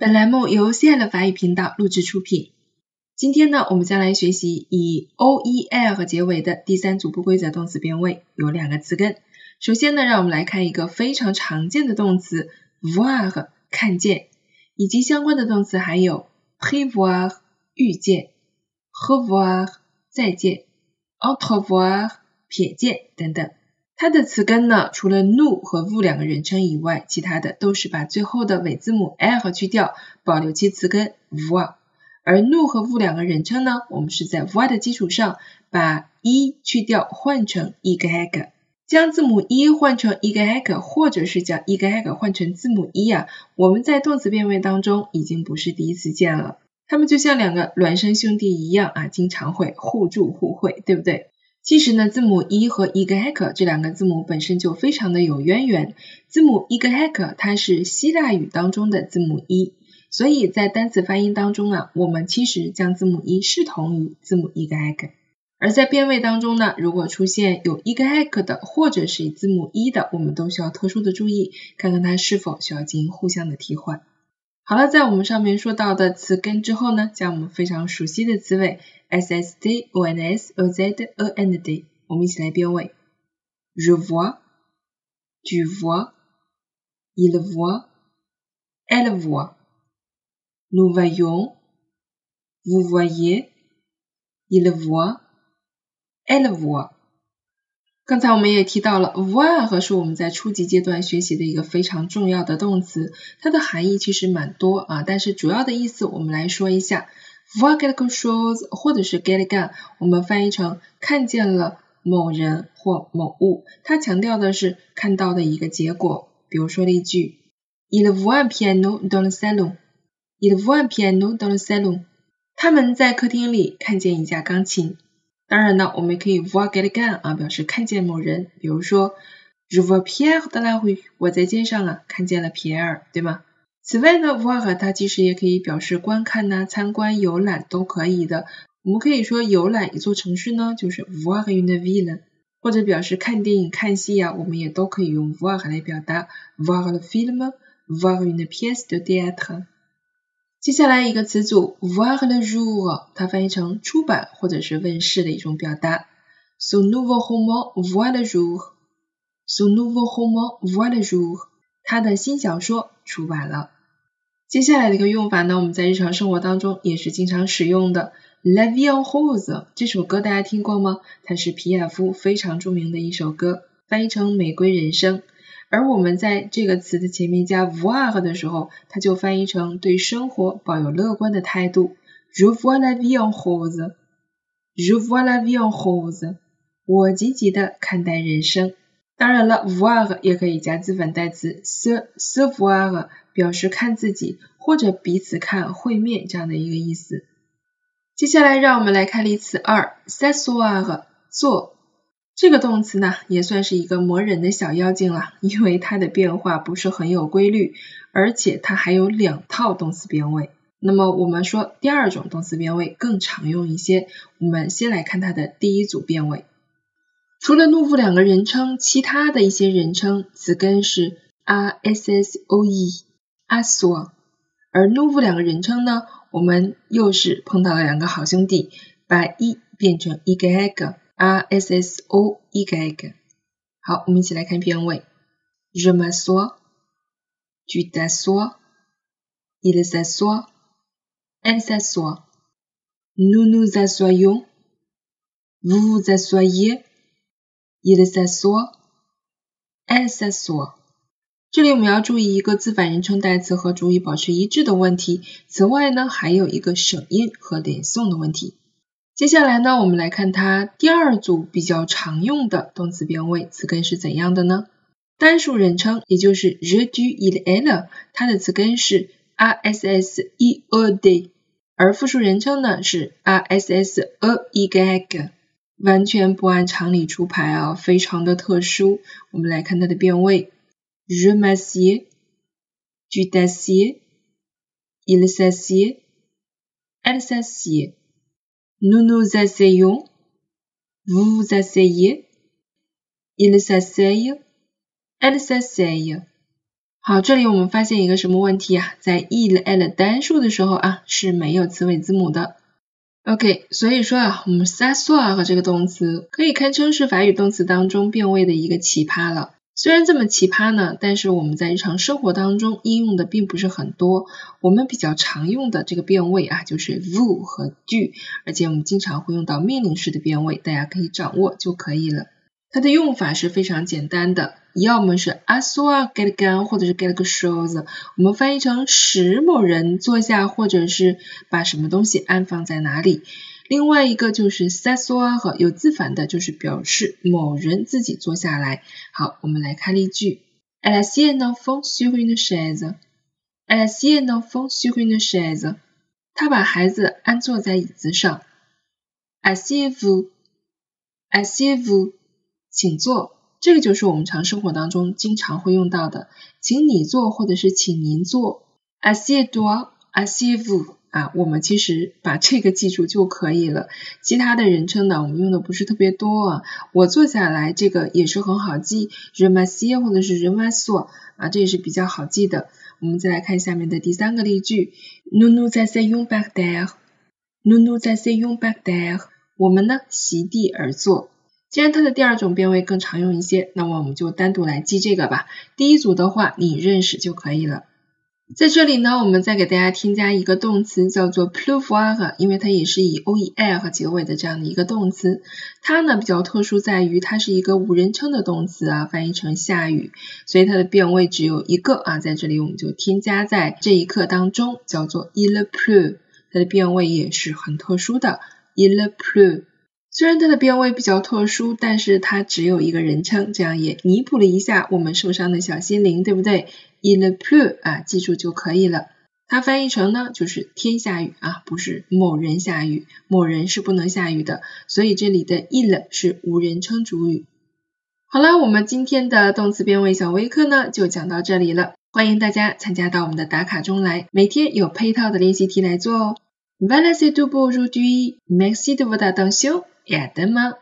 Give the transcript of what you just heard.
本栏目由 CL 法语频道录制出品。今天呢，我们将来学习以 o e l 结尾的第三组不规则动词变位，有两个词根。首先呢，让我们来看一个非常常见的动词 voir 看见，以及相关的动词还有 prévoir 预见，revoir 再见，entrevoir 瞥见等等。它的词根呢，除了 nu 和 vu 两个人称以外，其他的都是把最后的尾字母 l 去掉，保留其词根 vu。而 nu 和 vu 两个人称呢，我们是在 voir 的基础上把 e 去掉，换成 e g g。将字母 e 换成 e g g 或者是将 eg 换成字母 e 啊，我们在动词变位当中已经不是第一次见了。它们就像两个孪生兄弟一样啊，经常会互助互惠，对不对？其实呢，字母 e 和 eg 这两个字母本身就非常的有渊源。字母 eg 它是希腊语当中的字母 e，所以在单词发音当中啊，我们其实将字母 e 视同于字母 eg。而在变位当中呢，如果出现有 eg 的或者是字母 e 的，我们都需要特殊的注意，看看它是否需要进行互相的替换。好了，在我们上面说到的词根之后呢，将我们非常熟悉的词尾。s s t o n s o z e n d，我们一起来变位。Je vois，tu vois，il voit，elle voit，nous voyons，vous voyez，il voit，elle voit。刚才我们也提到了，voir 是我们在初级阶段学习的一个非常重要的动词，它的含义其实蛮多啊，但是主要的意思我们来说一下。voir quelque chose，或者是 get gun，我们翻译成看见了某人或某物，它强调的是看到的一个结果。比如说例句，il voit un piano dans le salon，il voit un piano dans le salon，他们在客厅里看见一架钢琴。当然呢，我们也可以 voir get gun 啊，表示看见某人。比如说，je vois Pierre dans la rue，我在街上啊看见了 Pierre，，对吗？此外呢，voir 它其实也可以表示观看呐、参观、游览都可以的。我们可以说游览一座城市呢，就是 voir une ville，或者表示看电影、看戏啊，我们也都可以用 voir 来表达。voir le film，voir une pièce de théâtre。接下来一个词组 voir le jour，它翻译成出版或者是问世的一种表达。Son nouveau roman voit le jour。Son nouveau roman voit le jour。他的新小说出版了。接下来的一个用法呢，我们在日常生活当中也是经常使用的。La vie en rose 这首歌大家听过吗？它是皮亚夫非常著名的一首歌，翻译成玫瑰人生。而我们在这个词的前面加 voir 的时候，它就翻译成对生活抱有乐观的态度。Je vois la vie en rose，Je vois la vie en rose，我积极的看待人生。当然了，voir 也可以加自反代词 se se voir，表示看自己或者彼此看会面这样的一个意思。接下来让我们来看例词二，s'asseoir 坐。这个动词呢也算是一个磨人的小妖精了，因为它的变化不是很有规律，而且它还有两套动词变位。那么我们说第二种动词变位更常用一些，我们先来看它的第一组变位。除了 nous 两个人称，其他的一些人称词根是 r s s o e a s o 而 nous 两个人称呢，我们又是碰到了两个好兄弟，把 e 变成 e g a a s s o e g a 好，我们一起来看片尾，je m'assois，tu t'assois，il s'assoit，elle s'assoit，nous nous assoyons，vous vous asseyez。Il s'assoit, elle s'assoit。这里我们要注意一个自反人称代词和主语保持一致的问题。此外呢，还有一个省音和连诵的问题。接下来呢，我们来看它第二组比较常用的动词变位词根是怎样的呢？单数人称，也就是 je, du il, elle，它的词根是 r s s e o d，而复数人称呢是 r s s e i g。完全不按常理出牌啊，非常的特殊。我们来看它的变位，je m a s i e tu t a s i e il s a s i e elle s a s i e nous asseyons，vous vous asseyez，il s'asseye，elle s'asseye。好，这里我们发现一个什么问题啊？在 il、elle 单数的时候啊是没有词尾字母的。OK，所以说啊，我们 s'asseoir 和这个动词可以堪称是法语动词当中变位的一个奇葩了。虽然这么奇葩呢，但是我们在日常生活当中应用的并不是很多。我们比较常用的这个变位啊，就是 vou 和 du，而且我们经常会用到命令式的变位，大家可以掌握就可以了。它的用法是非常简单的，要么是 asseoir quelqu'un，或者是 quelque chose，我们翻译成使某人坐下，或者是把什么东西安放在哪里。另外一个就是 s'asseoir 和有自反的，就是表示某人自己坐下来。好，我们来看例句：Elle a assis un enfant sur une chaise. Elle a assis un enfant sur une chaise. 她把孩子安坐在椅子上。Asseyez-vous. Asseyez-vous. 请坐。这个就是我们常生活当中经常会用到的，请你坐或者是请您坐。Asseyez-toi. 啊，我们其实把这个记住就可以了。其他的人称呢，我们用的不是特别多啊。我坐下来，这个也是很好记，Je m a s i e 或者是 Je m a s o 啊，这也是比较好记的。我们再来看下面的第三个例句，nous nous asseyons par terre，nous nous asseyons par terre，我们呢席地而坐。既然它的第二种变位更常用一些，那么我们就单独来记这个吧。第一组的话，你认识就可以了。在这里呢，我们再给大家添加一个动词，叫做 pleuvoir，因为它也是以 oer 和结尾的这样的一个动词。它呢比较特殊在于它是一个无人称的动词啊，翻译成下雨，所以它的变位只有一个啊，在这里我们就添加在这一课当中，叫做 il pleu。它的变位也是很特殊的，il pleu。虽然它的变位比较特殊，但是它只有一个人称，这样也弥补了一下我们受伤的小心灵，对不对？il pleut 啊，记住就可以了。它翻译成呢，就是天下雨啊，不是某人下雨，某人是不能下雨的。所以这里的 il 是无人称主语。好了，我们今天的动词变位小微课呢，就讲到这里了。欢迎大家参加到我们的打卡中来，每天有配套的练习题来做哦。Voilà c'est tout pour aujourd'hui. Merci de votre attention 亚德曼